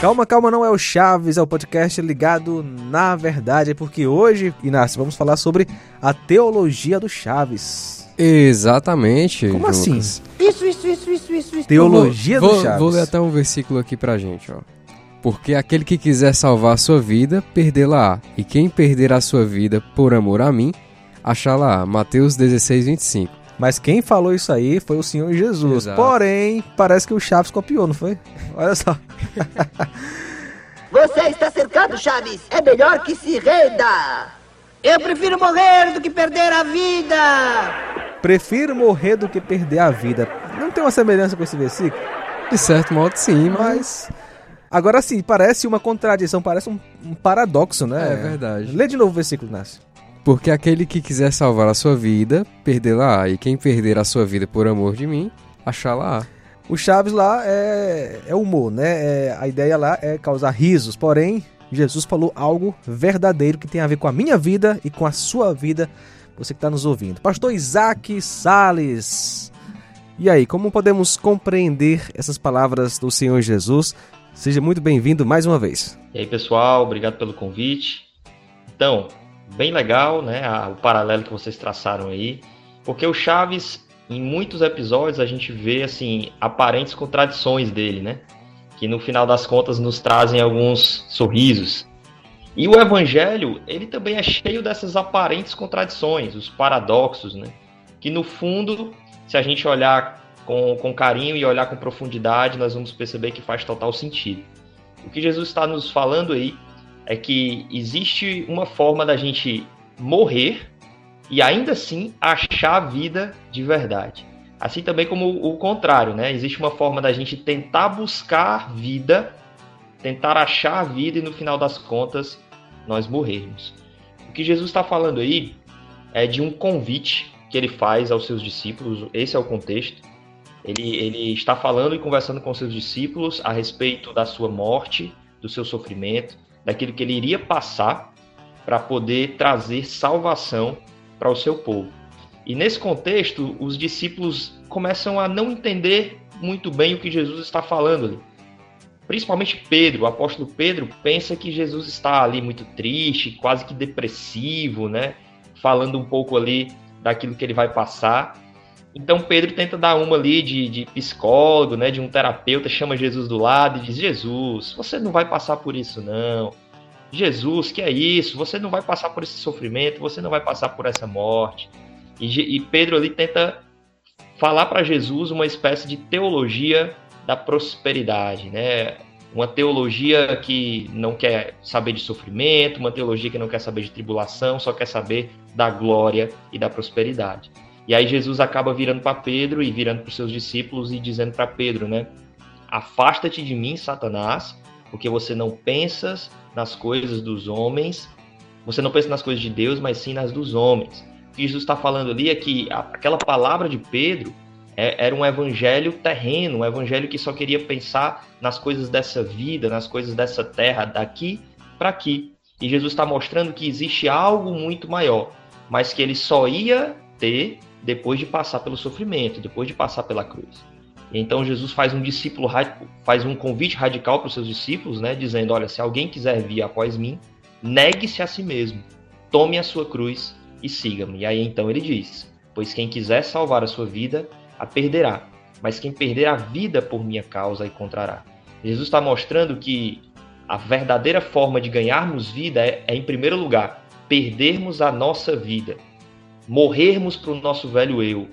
Calma, calma, não é o Chaves, é o podcast ligado na verdade, porque hoje, Inácio, vamos falar sobre a teologia do Chaves. Exatamente. Como Lucas. assim? Isso, isso, isso, isso, isso, isso. Teologia vou, do Chaves. Vou ler até um versículo aqui pra gente, ó. Porque aquele que quiser salvar a sua vida, perdê-la-á. E quem perder a sua vida por amor a mim, achá-la-á. Mateus 16, 25. Mas quem falou isso aí foi o Senhor Jesus. Exato. Porém, parece que o Chaves copiou, não foi? Olha só. Você está cercado, Chaves. É melhor que se renda. Eu prefiro morrer do que perder a vida. Prefiro morrer do que perder a vida. Não tem uma semelhança com esse versículo? De certo modo, sim, mas... Mas. Agora sim, parece uma contradição, parece um, um paradoxo, né? É verdade. Lê de novo o versículo, Inácio. Porque aquele que quiser salvar a sua vida, perdê-la-á. E quem perder a sua vida por amor de mim, achá-la-á. O Chaves lá é, é humor, né? É- a ideia lá é causar risos. Porém, Jesus falou algo verdadeiro que tem a ver com a minha vida e com a sua vida, você que está nos ouvindo. Pastor Isaac Sales. E aí, como podemos compreender essas palavras do Senhor Jesus? Seja muito bem-vindo mais uma vez. E aí, pessoal, obrigado pelo convite. Então, bem legal, né, o paralelo que vocês traçaram aí, porque o Chaves, em muitos episódios, a gente vê, assim, aparentes contradições dele, né, que no final das contas nos trazem alguns sorrisos. E o Evangelho, ele também é cheio dessas aparentes contradições, os paradoxos, né, que no fundo, se a gente olhar com, com carinho e olhar com profundidade, nós vamos perceber que faz total sentido. O que Jesus está nos falando aí é que existe uma forma da gente morrer e ainda assim achar a vida de verdade. Assim também como o contrário, né? Existe uma forma da gente tentar buscar vida, tentar achar a vida e no final das contas nós morrermos. O que Jesus está falando aí é de um convite que ele faz aos seus discípulos, esse é o contexto. Ele, ele está falando e conversando com seus discípulos a respeito da sua morte, do seu sofrimento, daquilo que ele iria passar para poder trazer salvação para o seu povo. E nesse contexto, os discípulos começam a não entender muito bem o que Jesus está falando ali. Principalmente Pedro, o apóstolo Pedro, pensa que Jesus está ali muito triste, quase que depressivo, né? Falando um pouco ali daquilo que ele vai passar. Então Pedro tenta dar uma ali de, de psicólogo, né, de um terapeuta, chama Jesus do lado e diz: Jesus, você não vai passar por isso não. Jesus, que é isso? Você não vai passar por esse sofrimento, você não vai passar por essa morte. E, e Pedro ali tenta falar para Jesus uma espécie de teologia da prosperidade, né? Uma teologia que não quer saber de sofrimento, uma teologia que não quer saber de tribulação, só quer saber da glória e da prosperidade. E aí Jesus acaba virando para Pedro e virando para os seus discípulos e dizendo para Pedro, né? Afasta-te de mim, Satanás, porque você não pensas nas coisas dos homens, você não pensa nas coisas de Deus, mas sim nas dos homens. O que Jesus está falando ali é que aquela palavra de Pedro é- era um evangelho terreno, um evangelho que só queria pensar nas coisas dessa vida, nas coisas dessa terra, daqui para aqui. E Jesus está mostrando que existe algo muito maior, mas que ele só ia ter depois de passar pelo sofrimento, depois de passar pela cruz. Então Jesus faz um discípulo faz um convite radical para os seus discípulos, né, dizendo: olha, se alguém quiser vir após mim, negue-se a si mesmo, tome a sua cruz e siga-me. E aí então ele diz: pois quem quiser salvar a sua vida, a perderá, mas quem perder a vida por minha causa a encontrará. Jesus está mostrando que a verdadeira forma de ganharmos vida é, é, em primeiro lugar, perdermos a nossa vida, morrermos para o nosso velho eu,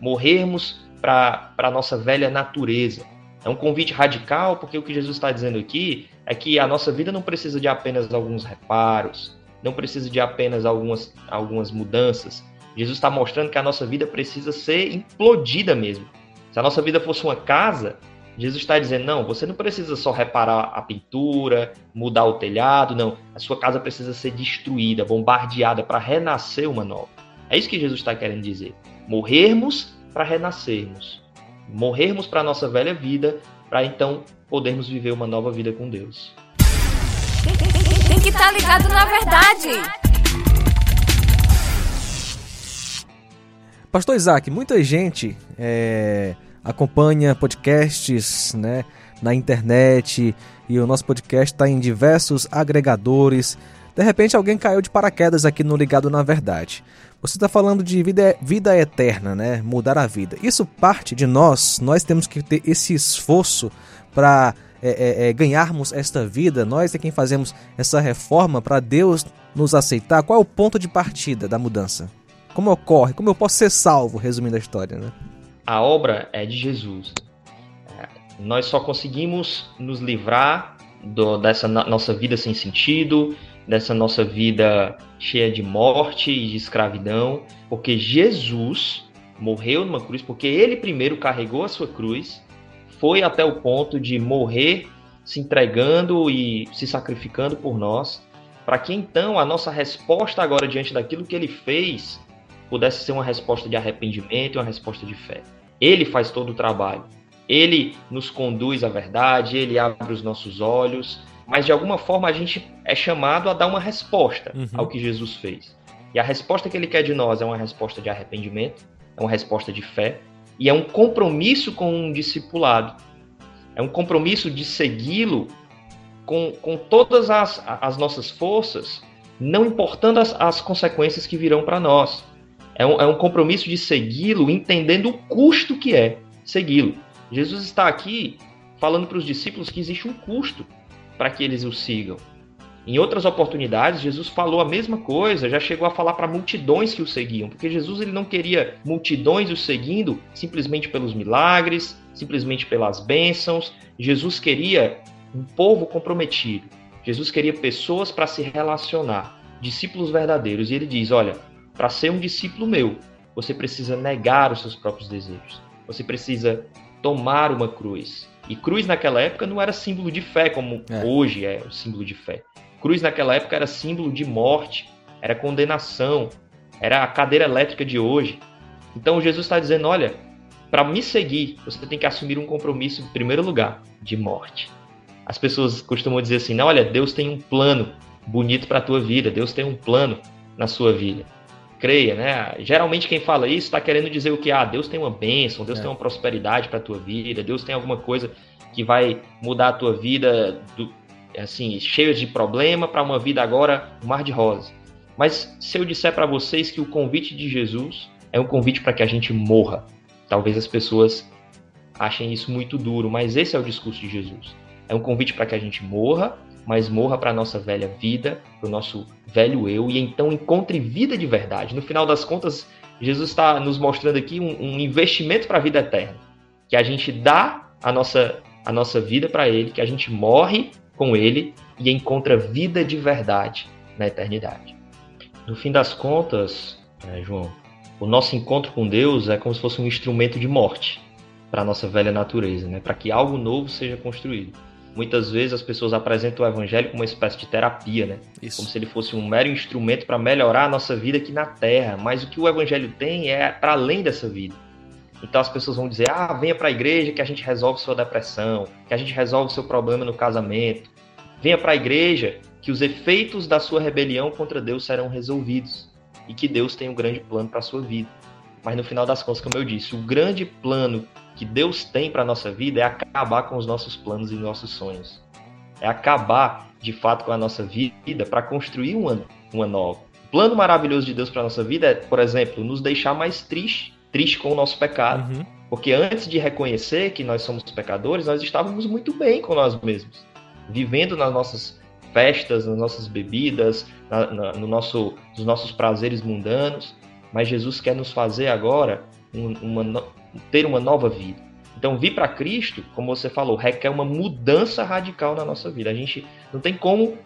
morrermos para a nossa velha natureza. É um convite radical, porque o que Jesus está dizendo aqui é que a nossa vida não precisa de apenas alguns reparos, não precisa de apenas algumas, algumas mudanças. Jesus está mostrando que a nossa vida precisa ser implodida mesmo. Se a nossa vida fosse uma casa, Jesus está dizendo: não, você não precisa só reparar a pintura, mudar o telhado, não. A sua casa precisa ser destruída, bombardeada para renascer uma nova. É isso que Jesus está querendo dizer. Morrermos para renascermos. Morrermos para a nossa velha vida, para então podermos viver uma nova vida com Deus. Tem que estar tá ligado na verdade. Pastor Isaac, muita gente é, acompanha podcasts, né? na internet e o nosso podcast está em diversos agregadores. De repente alguém caiu de paraquedas aqui no Ligado na Verdade. Você está falando de vida, vida eterna, né? Mudar a vida. Isso parte de nós. Nós temos que ter esse esforço para é, é, é, ganharmos esta vida. Nós é quem fazemos essa reforma para Deus nos aceitar. Qual é o ponto de partida da mudança? Como ocorre? Como eu posso ser salvo? Resumindo a história, né? A obra é de Jesus. É, nós só conseguimos nos livrar do, dessa nossa vida sem sentido, dessa nossa vida cheia de morte e de escravidão, porque Jesus morreu numa cruz, porque ele primeiro carregou a sua cruz, foi até o ponto de morrer se entregando e se sacrificando por nós, para que então a nossa resposta agora diante daquilo que ele fez pudesse ser uma resposta de arrependimento e uma resposta de fé. Ele faz todo o trabalho. Ele nos conduz à verdade, ele abre os nossos olhos, mas de alguma forma a gente é chamado a dar uma resposta uhum. ao que Jesus fez. E a resposta que ele quer de nós é uma resposta de arrependimento, é uma resposta de fé e é um compromisso com um discipulado. É um compromisso de segui-lo com, com todas as, as nossas forças, não importando as, as consequências que virão para nós. É um, é um compromisso de segui-lo, entendendo o custo que é segui-lo. Jesus está aqui falando para os discípulos que existe um custo para que eles o sigam. Em outras oportunidades, Jesus falou a mesma coisa, já chegou a falar para multidões que o seguiam, porque Jesus ele não queria multidões o seguindo simplesmente pelos milagres, simplesmente pelas bênçãos. Jesus queria um povo comprometido. Jesus queria pessoas para se relacionar, discípulos verdadeiros. E ele diz: Olha, para ser um discípulo meu, você precisa negar os seus próprios desejos. Você precisa tomar uma cruz. E cruz naquela época não era símbolo de fé, como é. hoje é o símbolo de fé. Cruz naquela época era símbolo de morte, era condenação, era a cadeira elétrica de hoje. Então Jesus está dizendo: olha, para me seguir, você tem que assumir um compromisso, em primeiro lugar, de morte. As pessoas costumam dizer assim: não, olha, Deus tem um plano bonito para a tua vida, Deus tem um plano na sua vida creia, né? Geralmente quem fala isso está querendo dizer o que? Ah, Deus tem uma bênção, Deus é. tem uma prosperidade para a tua vida, Deus tem alguma coisa que vai mudar a tua vida, do, assim, cheia de problema para uma vida agora um mar de rosas. Mas se eu disser para vocês que o convite de Jesus é um convite para que a gente morra, talvez as pessoas achem isso muito duro, mas esse é o discurso de Jesus. É um convite para que a gente morra mas morra para a nossa velha vida, para o nosso velho eu, e então encontre vida de verdade. No final das contas, Jesus está nos mostrando aqui um, um investimento para a vida eterna, que a gente dá a nossa, a nossa vida para Ele, que a gente morre com Ele e encontra vida de verdade na eternidade. No fim das contas, né, João, o nosso encontro com Deus é como se fosse um instrumento de morte para a nossa velha natureza, né, para que algo novo seja construído. Muitas vezes as pessoas apresentam o evangelho como uma espécie de terapia, né? Isso. Como se ele fosse um mero instrumento para melhorar a nossa vida aqui na Terra. Mas o que o evangelho tem é para além dessa vida. Então as pessoas vão dizer: ah, venha para a igreja que a gente resolve sua depressão, que a gente resolve seu problema no casamento. Venha para a igreja que os efeitos da sua rebelião contra Deus serão resolvidos e que Deus tem um grande plano para a sua vida. Mas no final das contas, como eu disse, o grande plano que Deus tem para a nossa vida é acabar com os nossos planos e nossos sonhos. É acabar, de fato, com a nossa vida para construir uma, uma nova. O plano maravilhoso de Deus para a nossa vida é, por exemplo, nos deixar mais triste, triste com o nosso pecado. Uhum. Porque antes de reconhecer que nós somos pecadores, nós estávamos muito bem com nós mesmos, vivendo nas nossas festas, nas nossas bebidas, na, na, no nosso, nos nossos prazeres mundanos. Mas Jesus quer nos fazer agora um, uma, ter uma nova vida. Então, vir para Cristo, como você falou, requer uma mudança radical na nossa vida. A gente não tem como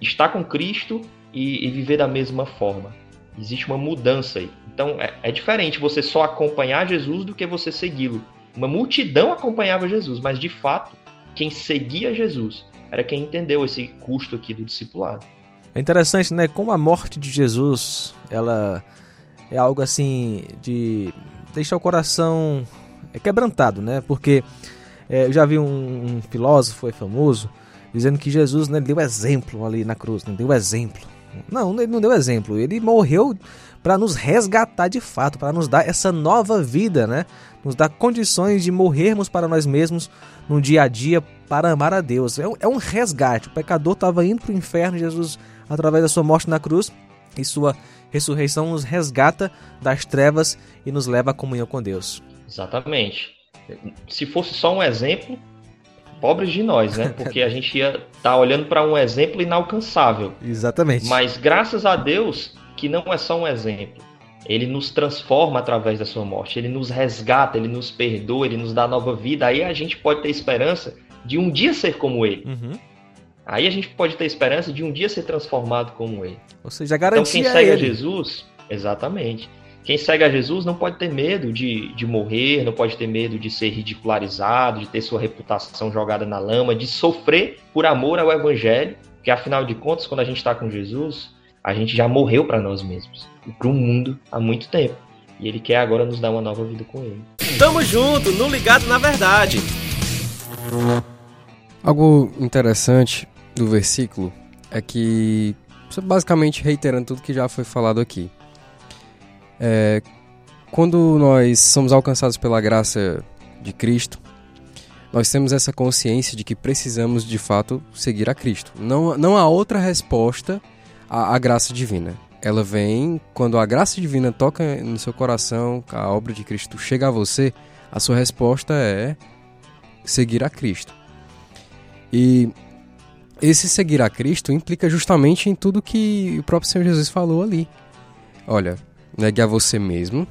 estar com Cristo e, e viver da mesma forma. Existe uma mudança aí. Então, é, é diferente você só acompanhar Jesus do que você segui-lo. Uma multidão acompanhava Jesus, mas de fato, quem seguia Jesus era quem entendeu esse custo aqui do discipulado. É interessante, né? Como a morte de Jesus, ela é algo assim de deixar o coração é quebrantado, né? Porque é, eu já vi um, um filósofo, foi famoso, dizendo que Jesus né, deu exemplo ali na cruz, né? deu exemplo. Não, ele não deu exemplo. Ele morreu para nos resgatar de fato, para nos dar essa nova vida, né? Nos dar condições de morrermos para nós mesmos no dia a dia para amar a Deus. É um, é um resgate. O pecador estava indo para o inferno, Jesus, através da sua morte na cruz e sua ressurreição, nos resgata das trevas e nos leva à comunhão com Deus. Exatamente. Se fosse só um exemplo, pobres de nós, né? Porque a gente ia estar tá olhando para um exemplo inalcançável. Exatamente. Mas graças a Deus que não é só um exemplo. Ele nos transforma através da sua morte, ele nos resgata, ele nos perdoa, ele nos dá nova vida. Aí a gente pode ter esperança de um dia ser como ele. Uhum. Aí a gente pode ter esperança de um dia ser transformado como ele. Ou seja, a garantia então quem segue é a Jesus, exatamente. Quem segue a Jesus não pode ter medo de, de morrer, não pode ter medo de ser ridicularizado, de ter sua reputação jogada na lama, de sofrer por amor ao Evangelho, porque afinal de contas, quando a gente está com Jesus, a gente já morreu para nós mesmos e para o mundo há muito tempo. E ele quer agora nos dar uma nova vida com ele. Tamo junto, no Ligado na Verdade. Algo interessante do versículo é que, basicamente reiterando tudo que já foi falado aqui, é, quando nós somos alcançados pela graça de Cristo, nós temos essa consciência de que precisamos de fato seguir a Cristo. Não, não há outra resposta à, à graça divina. Ela vem quando a graça divina toca no seu coração, a obra de Cristo chega a você, a sua resposta é seguir a Cristo. E esse seguir a Cristo implica justamente em tudo que o próprio Senhor Jesus falou ali. Olha, negue a você mesmo,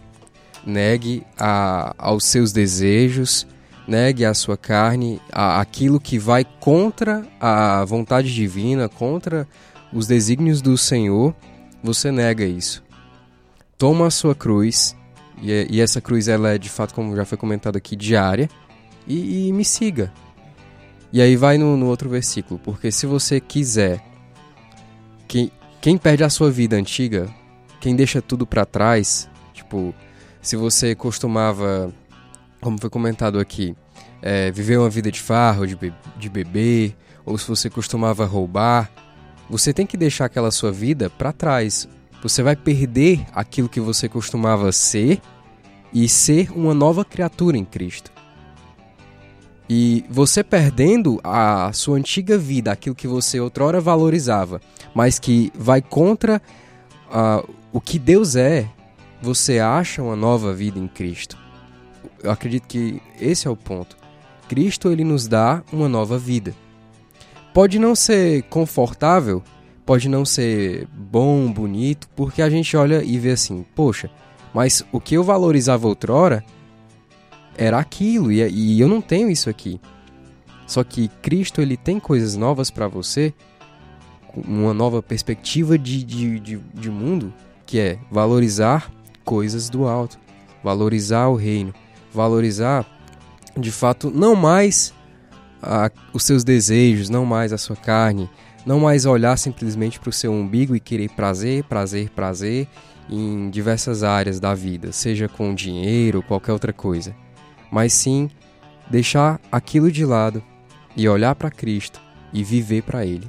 negue a, aos seus desejos, negue a sua carne, a, aquilo que vai contra a vontade divina, contra os desígnios do Senhor, você nega isso. Toma a sua cruz, e, e essa cruz ela é de fato, como já foi comentado aqui, diária, e, e me siga. E aí vai no, no, outro versículo, porque se você quiser, quem, quem perde a sua vida antiga quem deixa tudo para trás, tipo, se você costumava, como foi comentado aqui, é, viver uma vida de farro, de, be de beber, ou se você costumava roubar, você tem que deixar aquela sua vida para trás. Você vai perder aquilo que você costumava ser e ser uma nova criatura em Cristo. E você perdendo a sua antiga vida, aquilo que você outrora valorizava, mas que vai contra uh, o que Deus é, você acha uma nova vida em Cristo. Eu acredito que esse é o ponto. Cristo ele nos dá uma nova vida. Pode não ser confortável, pode não ser bom, bonito, porque a gente olha e vê assim, poxa, mas o que eu valorizava outrora era aquilo e, e eu não tenho isso aqui. Só que Cristo ele tem coisas novas para você, uma nova perspectiva de, de, de, de mundo que é valorizar coisas do alto, valorizar o reino, valorizar de fato não mais a, os seus desejos, não mais a sua carne, não mais olhar simplesmente para o seu umbigo e querer prazer, prazer, prazer em diversas áreas da vida, seja com dinheiro ou qualquer outra coisa, mas sim deixar aquilo de lado e olhar para Cristo e viver para Ele.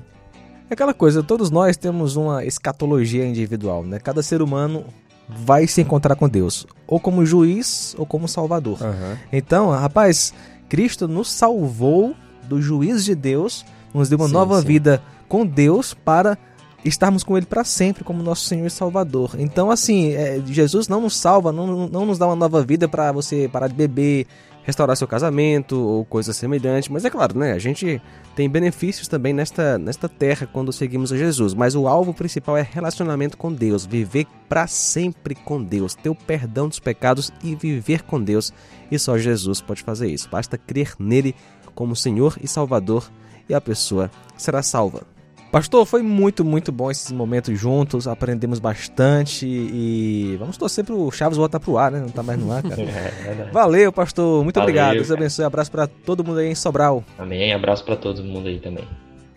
É aquela coisa, todos nós temos uma escatologia individual, né? Cada ser humano vai se encontrar com Deus, ou como juiz ou como salvador. Uhum. Então, rapaz, Cristo nos salvou do juiz de Deus, nos deu uma sim, nova sim. vida com Deus para estarmos com Ele para sempre como nosso Senhor e Salvador. Então, assim, é, Jesus não nos salva, não, não nos dá uma nova vida para você parar de beber, restaurar seu casamento ou coisa semelhante. Mas é claro, né? A gente tem benefícios também nesta, nesta terra quando seguimos a Jesus. Mas o alvo principal é relacionamento com Deus, viver para sempre com Deus, ter o perdão dos pecados e viver com Deus. E só Jesus pode fazer isso. Basta crer nele como Senhor e Salvador e a pessoa será salva. Pastor, foi muito, muito bom esses momentos juntos, aprendemos bastante e vamos torcer pro Chaves voltar pro ar, né? Não tá mais no ar, cara. É, Valeu, pastor, muito Valeu, obrigado. Deus abençoe, abraço para todo mundo aí em Sobral. Amém, abraço para todo mundo aí também.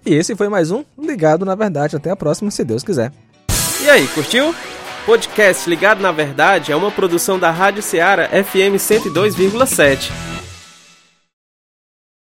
E esse foi mais um Ligado na Verdade. Até a próxima, se Deus quiser. E aí, curtiu? Podcast Ligado na Verdade é uma produção da Rádio Ceará FM 102,7.